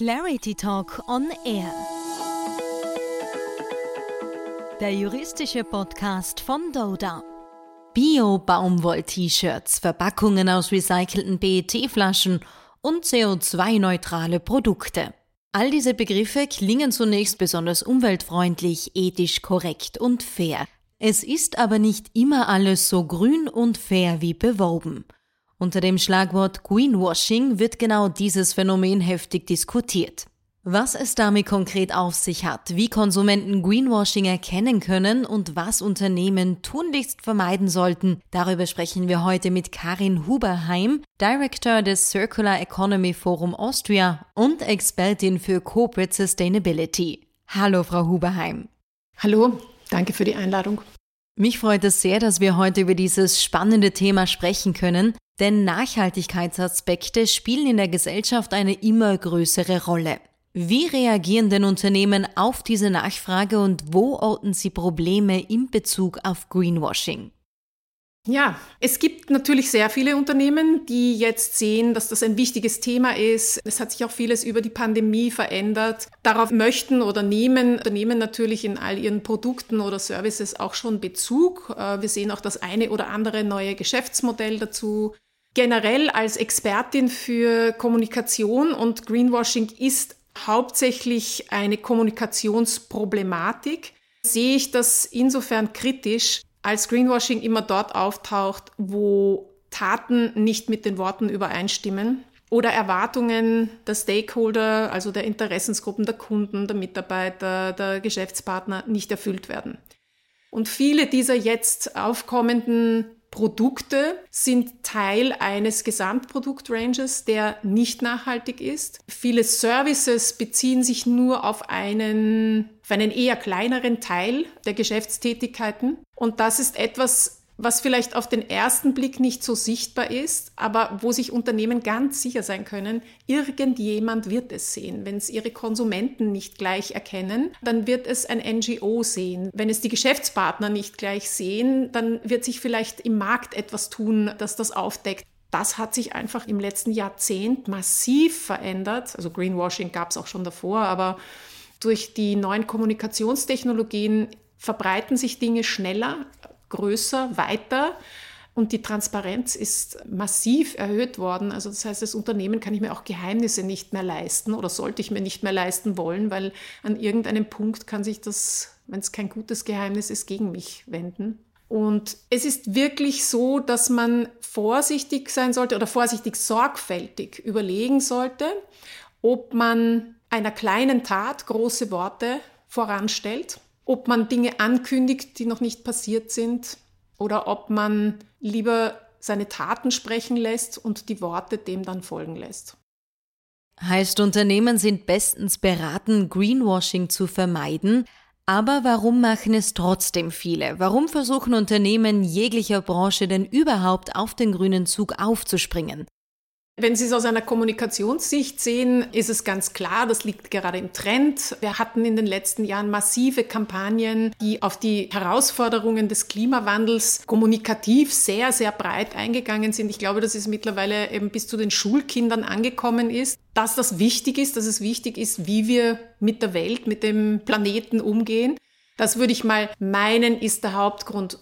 Clarity Talk on Air. Der juristische Podcast von Doda. Bio-Baumwoll-T-Shirts, Verpackungen aus recycelten PET-Flaschen und CO2-neutrale Produkte. All diese Begriffe klingen zunächst besonders umweltfreundlich, ethisch korrekt und fair. Es ist aber nicht immer alles so grün und fair wie beworben. Unter dem Schlagwort Greenwashing wird genau dieses Phänomen heftig diskutiert. Was es damit konkret auf sich hat, wie Konsumenten Greenwashing erkennen können und was Unternehmen tunlichst vermeiden sollten, darüber sprechen wir heute mit Karin Huberheim, Director des Circular Economy Forum Austria und Expertin für Corporate Sustainability. Hallo, Frau Huberheim. Hallo, danke für die Einladung. Mich freut es sehr, dass wir heute über dieses spannende Thema sprechen können, denn Nachhaltigkeitsaspekte spielen in der Gesellschaft eine immer größere Rolle. Wie reagieren denn Unternehmen auf diese Nachfrage und wo orten sie Probleme in Bezug auf Greenwashing? Ja, es gibt natürlich sehr viele Unternehmen, die jetzt sehen, dass das ein wichtiges Thema ist. Es hat sich auch vieles über die Pandemie verändert. Darauf möchten oder nehmen Unternehmen natürlich in all ihren Produkten oder Services auch schon Bezug. Äh, wir sehen auch das eine oder andere neue Geschäftsmodell dazu. Generell als Expertin für Kommunikation und Greenwashing ist hauptsächlich eine Kommunikationsproblematik, sehe ich das insofern kritisch, als Greenwashing immer dort auftaucht, wo Taten nicht mit den Worten übereinstimmen oder Erwartungen der Stakeholder, also der Interessensgruppen, der Kunden, der Mitarbeiter, der Geschäftspartner nicht erfüllt werden. Und viele dieser jetzt aufkommenden Produkte sind Teil eines Gesamtproduktranges, der nicht nachhaltig ist. Viele Services beziehen sich nur auf einen, auf einen eher kleineren Teil der Geschäftstätigkeiten. Und das ist etwas, was vielleicht auf den ersten Blick nicht so sichtbar ist, aber wo sich Unternehmen ganz sicher sein können, irgendjemand wird es sehen. Wenn es ihre Konsumenten nicht gleich erkennen, dann wird es ein NGO sehen. Wenn es die Geschäftspartner nicht gleich sehen, dann wird sich vielleicht im Markt etwas tun, das das aufdeckt. Das hat sich einfach im letzten Jahrzehnt massiv verändert. Also Greenwashing gab es auch schon davor, aber durch die neuen Kommunikationstechnologien verbreiten sich Dinge schneller, größer, weiter. Und die Transparenz ist massiv erhöht worden. Also das heißt, als Unternehmen kann ich mir auch Geheimnisse nicht mehr leisten oder sollte ich mir nicht mehr leisten wollen, weil an irgendeinem Punkt kann sich das, wenn es kein gutes Geheimnis ist, gegen mich wenden. Und es ist wirklich so, dass man vorsichtig sein sollte oder vorsichtig sorgfältig überlegen sollte, ob man einer kleinen Tat große Worte voranstellt ob man Dinge ankündigt, die noch nicht passiert sind, oder ob man lieber seine Taten sprechen lässt und die Worte dem dann folgen lässt. Heißt, Unternehmen sind bestens beraten, Greenwashing zu vermeiden, aber warum machen es trotzdem viele? Warum versuchen Unternehmen jeglicher Branche denn überhaupt auf den grünen Zug aufzuspringen? Wenn Sie es aus einer Kommunikationssicht sehen, ist es ganz klar, das liegt gerade im Trend. Wir hatten in den letzten Jahren massive Kampagnen, die auf die Herausforderungen des Klimawandels kommunikativ sehr, sehr breit eingegangen sind. Ich glaube, dass es mittlerweile eben bis zu den Schulkindern angekommen ist, dass das wichtig ist, dass es wichtig ist, wie wir mit der Welt, mit dem Planeten umgehen. Das würde ich mal meinen, ist der Hauptgrund.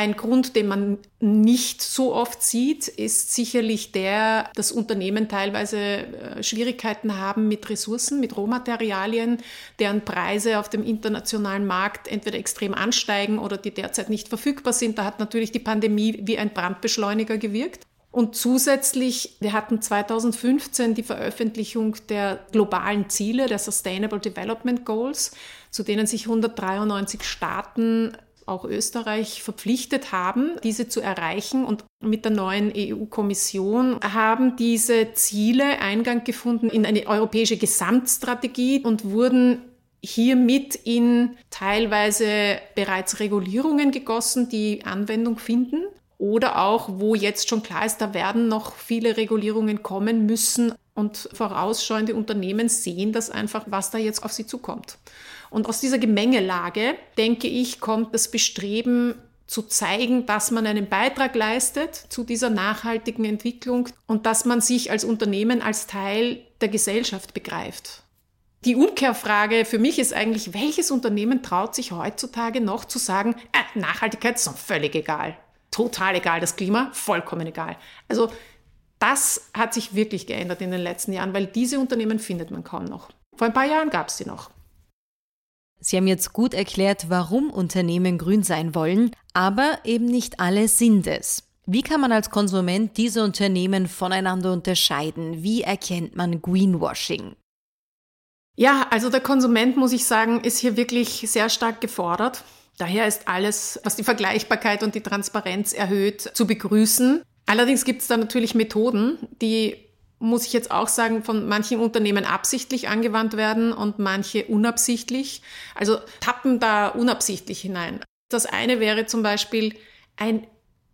Ein Grund, den man nicht so oft sieht, ist sicherlich der, dass Unternehmen teilweise äh, Schwierigkeiten haben mit Ressourcen, mit Rohmaterialien, deren Preise auf dem internationalen Markt entweder extrem ansteigen oder die derzeit nicht verfügbar sind. Da hat natürlich die Pandemie wie ein Brandbeschleuniger gewirkt. Und zusätzlich, wir hatten 2015 die Veröffentlichung der globalen Ziele, der Sustainable Development Goals, zu denen sich 193 Staaten auch Österreich verpflichtet haben, diese zu erreichen. Und mit der neuen EU-Kommission haben diese Ziele Eingang gefunden in eine europäische Gesamtstrategie und wurden hiermit in teilweise bereits Regulierungen gegossen, die Anwendung finden. Oder auch, wo jetzt schon klar ist, da werden noch viele Regulierungen kommen müssen und vorausschauende Unternehmen sehen das einfach, was da jetzt auf sie zukommt. Und aus dieser Gemengelage, denke ich, kommt das Bestreben zu zeigen, dass man einen Beitrag leistet zu dieser nachhaltigen Entwicklung und dass man sich als Unternehmen als Teil der Gesellschaft begreift. Die Umkehrfrage für mich ist eigentlich, welches Unternehmen traut sich heutzutage noch zu sagen, äh, Nachhaltigkeit ist völlig egal. Total egal, das Klima, vollkommen egal. Also das hat sich wirklich geändert in den letzten Jahren, weil diese Unternehmen findet man kaum noch. Vor ein paar Jahren gab es sie noch. Sie haben jetzt gut erklärt, warum Unternehmen grün sein wollen, aber eben nicht alle sind es. Wie kann man als Konsument diese Unternehmen voneinander unterscheiden? Wie erkennt man Greenwashing? Ja, also der Konsument, muss ich sagen, ist hier wirklich sehr stark gefordert. Daher ist alles, was die Vergleichbarkeit und die Transparenz erhöht, zu begrüßen. Allerdings gibt es da natürlich Methoden, die, muss ich jetzt auch sagen, von manchen Unternehmen absichtlich angewandt werden und manche unabsichtlich. Also tappen da unabsichtlich hinein. Das eine wäre zum Beispiel ein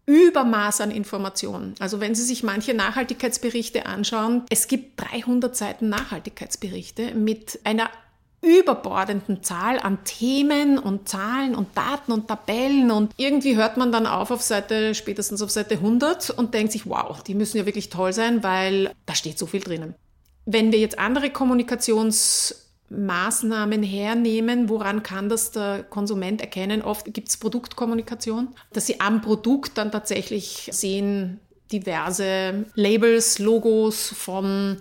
Übermaß an Informationen. Also wenn Sie sich manche Nachhaltigkeitsberichte anschauen, es gibt 300 Seiten Nachhaltigkeitsberichte mit einer überbordenden Zahl an Themen und Zahlen und Daten und Tabellen und irgendwie hört man dann auf auf Seite, spätestens auf Seite 100 und denkt sich, wow, die müssen ja wirklich toll sein, weil da steht so viel drinnen. Wenn wir jetzt andere Kommunikations Maßnahmen hernehmen, woran kann das der Konsument erkennen? Oft gibt es Produktkommunikation, dass sie am Produkt dann tatsächlich sehen diverse Labels, Logos von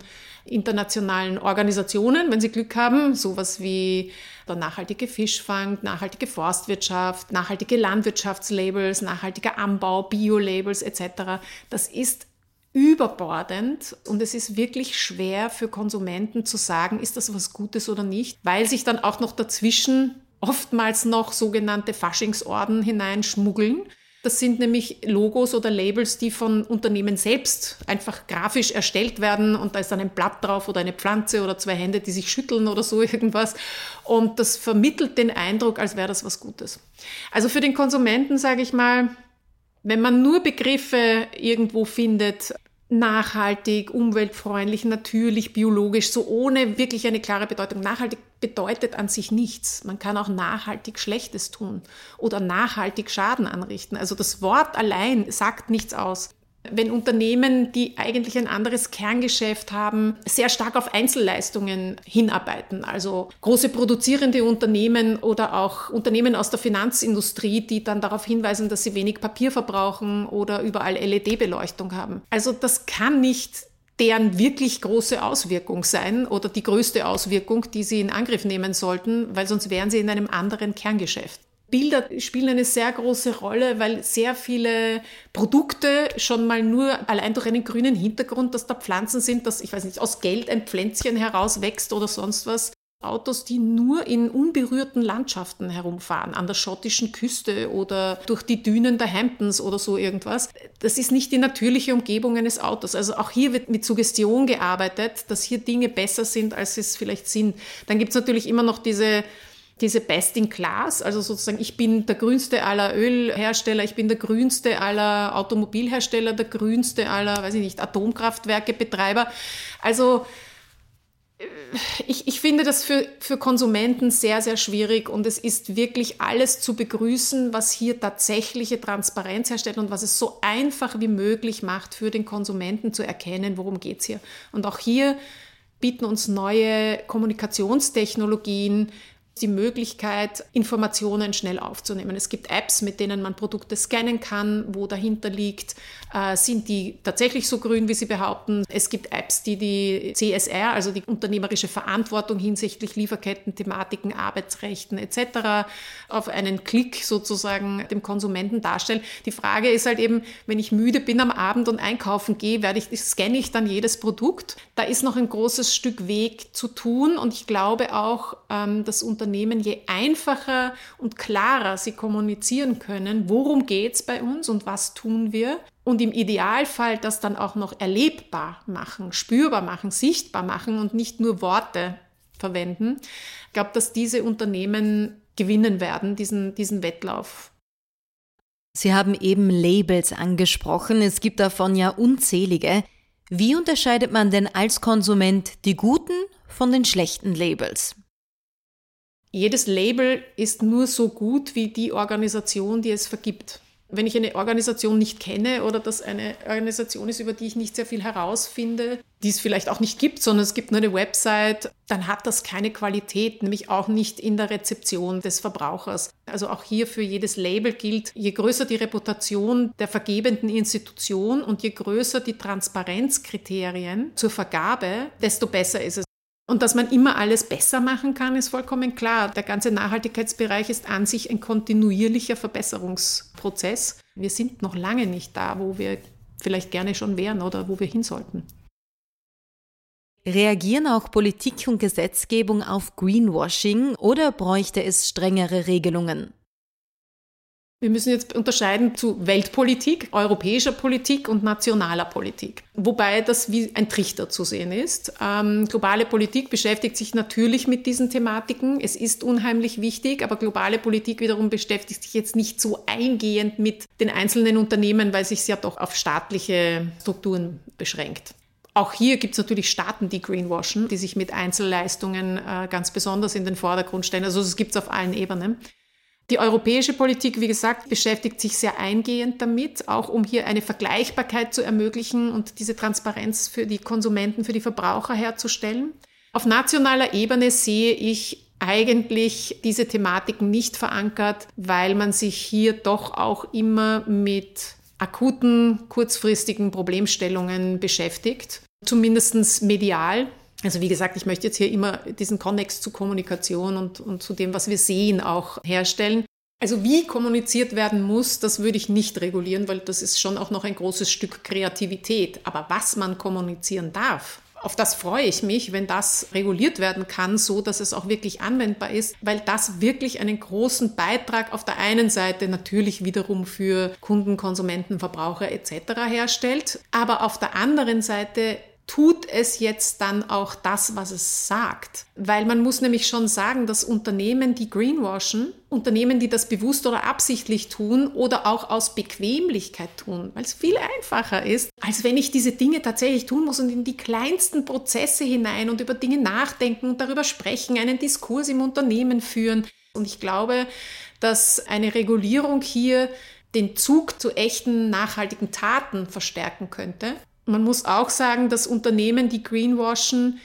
internationalen Organisationen, wenn sie Glück haben, sowas wie der nachhaltige Fischfang, nachhaltige Forstwirtschaft, nachhaltige Landwirtschaftslabels, nachhaltiger Anbau, Bio-Labels etc. Das ist überbordend und es ist wirklich schwer für Konsumenten zu sagen, ist das was Gutes oder nicht, weil sich dann auch noch dazwischen oftmals noch sogenannte Faschingsorden hineinschmuggeln. Das sind nämlich Logos oder Labels, die von Unternehmen selbst einfach grafisch erstellt werden und da ist dann ein Blatt drauf oder eine Pflanze oder zwei Hände, die sich schütteln oder so irgendwas. Und das vermittelt den Eindruck, als wäre das was Gutes. Also für den Konsumenten sage ich mal, wenn man nur Begriffe irgendwo findet, nachhaltig, umweltfreundlich, natürlich, biologisch, so ohne wirklich eine klare Bedeutung. Nachhaltig bedeutet an sich nichts. Man kann auch nachhaltig Schlechtes tun oder nachhaltig Schaden anrichten. Also das Wort allein sagt nichts aus wenn Unternehmen, die eigentlich ein anderes Kerngeschäft haben, sehr stark auf Einzelleistungen hinarbeiten. Also große produzierende Unternehmen oder auch Unternehmen aus der Finanzindustrie, die dann darauf hinweisen, dass sie wenig Papier verbrauchen oder überall LED-Beleuchtung haben. Also das kann nicht deren wirklich große Auswirkung sein oder die größte Auswirkung, die sie in Angriff nehmen sollten, weil sonst wären sie in einem anderen Kerngeschäft. Bilder spielen eine sehr große Rolle, weil sehr viele Produkte schon mal nur allein durch einen grünen Hintergrund, dass da Pflanzen sind, dass, ich weiß nicht, aus Geld ein Pflänzchen herauswächst oder sonst was. Autos, die nur in unberührten Landschaften herumfahren, an der schottischen Küste oder durch die Dünen der Hamptons oder so irgendwas. Das ist nicht die natürliche Umgebung eines Autos. Also auch hier wird mit Suggestion gearbeitet, dass hier Dinge besser sind, als sie es vielleicht sind. Dann gibt es natürlich immer noch diese diese Best in Class, also sozusagen, ich bin der grünste aller Ölhersteller, ich bin der grünste aller Automobilhersteller, der grünste aller, weiß ich nicht, Atomkraftwerkebetreiber. Also äh, ich, ich finde das für, für Konsumenten sehr, sehr schwierig und es ist wirklich alles zu begrüßen, was hier tatsächliche Transparenz herstellt und was es so einfach wie möglich macht, für den Konsumenten zu erkennen, worum geht es hier. Und auch hier bieten uns neue Kommunikationstechnologien, die Möglichkeit, Informationen schnell aufzunehmen. Es gibt Apps, mit denen man Produkte scannen kann, wo dahinter liegt, äh, sind die tatsächlich so grün, wie sie behaupten. Es gibt Apps, die die CSR, also die unternehmerische Verantwortung hinsichtlich Lieferketten, Thematiken, Arbeitsrechten etc. auf einen Klick sozusagen dem Konsumenten darstellen. Die Frage ist halt eben, wenn ich müde bin am Abend und einkaufen gehe, werde ich, scanne ich dann jedes Produkt. Da ist noch ein großes Stück Weg zu tun und ich glaube auch, ähm, das Unternehmen, je einfacher und klarer sie kommunizieren können, worum geht es bei uns und was tun wir, und im Idealfall das dann auch noch erlebbar machen, spürbar machen, sichtbar machen und nicht nur Worte verwenden. Ich glaube, dass diese Unternehmen gewinnen werden, diesen, diesen Wettlauf. Sie haben eben Labels angesprochen. Es gibt davon ja unzählige. Wie unterscheidet man denn als Konsument die guten von den schlechten Labels? Jedes Label ist nur so gut wie die Organisation, die es vergibt. Wenn ich eine Organisation nicht kenne oder das eine Organisation ist, über die ich nicht sehr viel herausfinde, die es vielleicht auch nicht gibt, sondern es gibt nur eine Website, dann hat das keine Qualität, nämlich auch nicht in der Rezeption des Verbrauchers. Also auch hier für jedes Label gilt, je größer die Reputation der vergebenden Institution und je größer die Transparenzkriterien zur Vergabe, desto besser ist es. Und dass man immer alles besser machen kann, ist vollkommen klar. Der ganze Nachhaltigkeitsbereich ist an sich ein kontinuierlicher Verbesserungsprozess. Wir sind noch lange nicht da, wo wir vielleicht gerne schon wären oder wo wir hin sollten. Reagieren auch Politik und Gesetzgebung auf Greenwashing oder bräuchte es strengere Regelungen? Wir müssen jetzt unterscheiden zu Weltpolitik, europäischer Politik und nationaler Politik. Wobei das wie ein Trichter zu sehen ist. Ähm, globale Politik beschäftigt sich natürlich mit diesen Thematiken. Es ist unheimlich wichtig, aber globale Politik wiederum beschäftigt sich jetzt nicht so eingehend mit den einzelnen Unternehmen, weil sich ja doch auf staatliche Strukturen beschränkt. Auch hier gibt es natürlich Staaten, die greenwashen, die sich mit Einzelleistungen äh, ganz besonders in den Vordergrund stellen. Also es gibt es auf allen Ebenen. Die europäische Politik, wie gesagt, beschäftigt sich sehr eingehend damit, auch um hier eine Vergleichbarkeit zu ermöglichen und diese Transparenz für die Konsumenten, für die Verbraucher herzustellen. Auf nationaler Ebene sehe ich eigentlich diese Thematiken nicht verankert, weil man sich hier doch auch immer mit akuten, kurzfristigen Problemstellungen beschäftigt, zumindest medial. Also wie gesagt, ich möchte jetzt hier immer diesen Konnex zu Kommunikation und, und zu dem, was wir sehen, auch herstellen. Also wie kommuniziert werden muss, das würde ich nicht regulieren, weil das ist schon auch noch ein großes Stück Kreativität. Aber was man kommunizieren darf, auf das freue ich mich, wenn das reguliert werden kann, so dass es auch wirklich anwendbar ist, weil das wirklich einen großen Beitrag auf der einen Seite natürlich wiederum für Kunden, Konsumenten, Verbraucher etc. herstellt, aber auf der anderen Seite tut es jetzt dann auch das, was es sagt? Weil man muss nämlich schon sagen, dass Unternehmen, die greenwashen, Unternehmen, die das bewusst oder absichtlich tun oder auch aus Bequemlichkeit tun, weil es viel einfacher ist, als wenn ich diese Dinge tatsächlich tun muss und in die kleinsten Prozesse hinein und über Dinge nachdenken und darüber sprechen, einen Diskurs im Unternehmen führen. Und ich glaube, dass eine Regulierung hier den Zug zu echten nachhaltigen Taten verstärken könnte man muss auch sagen, dass Unternehmen, die greenwashen,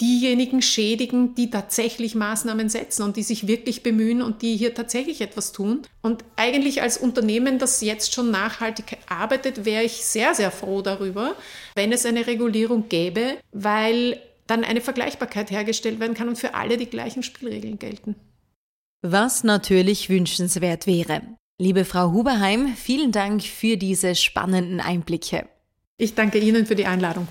diejenigen schädigen, die tatsächlich Maßnahmen setzen und die sich wirklich bemühen und die hier tatsächlich etwas tun. Und eigentlich als Unternehmen, das jetzt schon nachhaltig arbeitet, wäre ich sehr, sehr froh darüber, wenn es eine Regulierung gäbe, weil dann eine Vergleichbarkeit hergestellt werden kann und für alle die gleichen Spielregeln gelten. Was natürlich wünschenswert wäre. Liebe Frau Huberheim, vielen Dank für diese spannenden Einblicke. Ich danke Ihnen für die Einladung.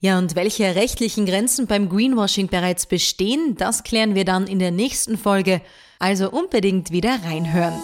Ja, und welche rechtlichen Grenzen beim Greenwashing bereits bestehen, das klären wir dann in der nächsten Folge. Also unbedingt wieder reinhören.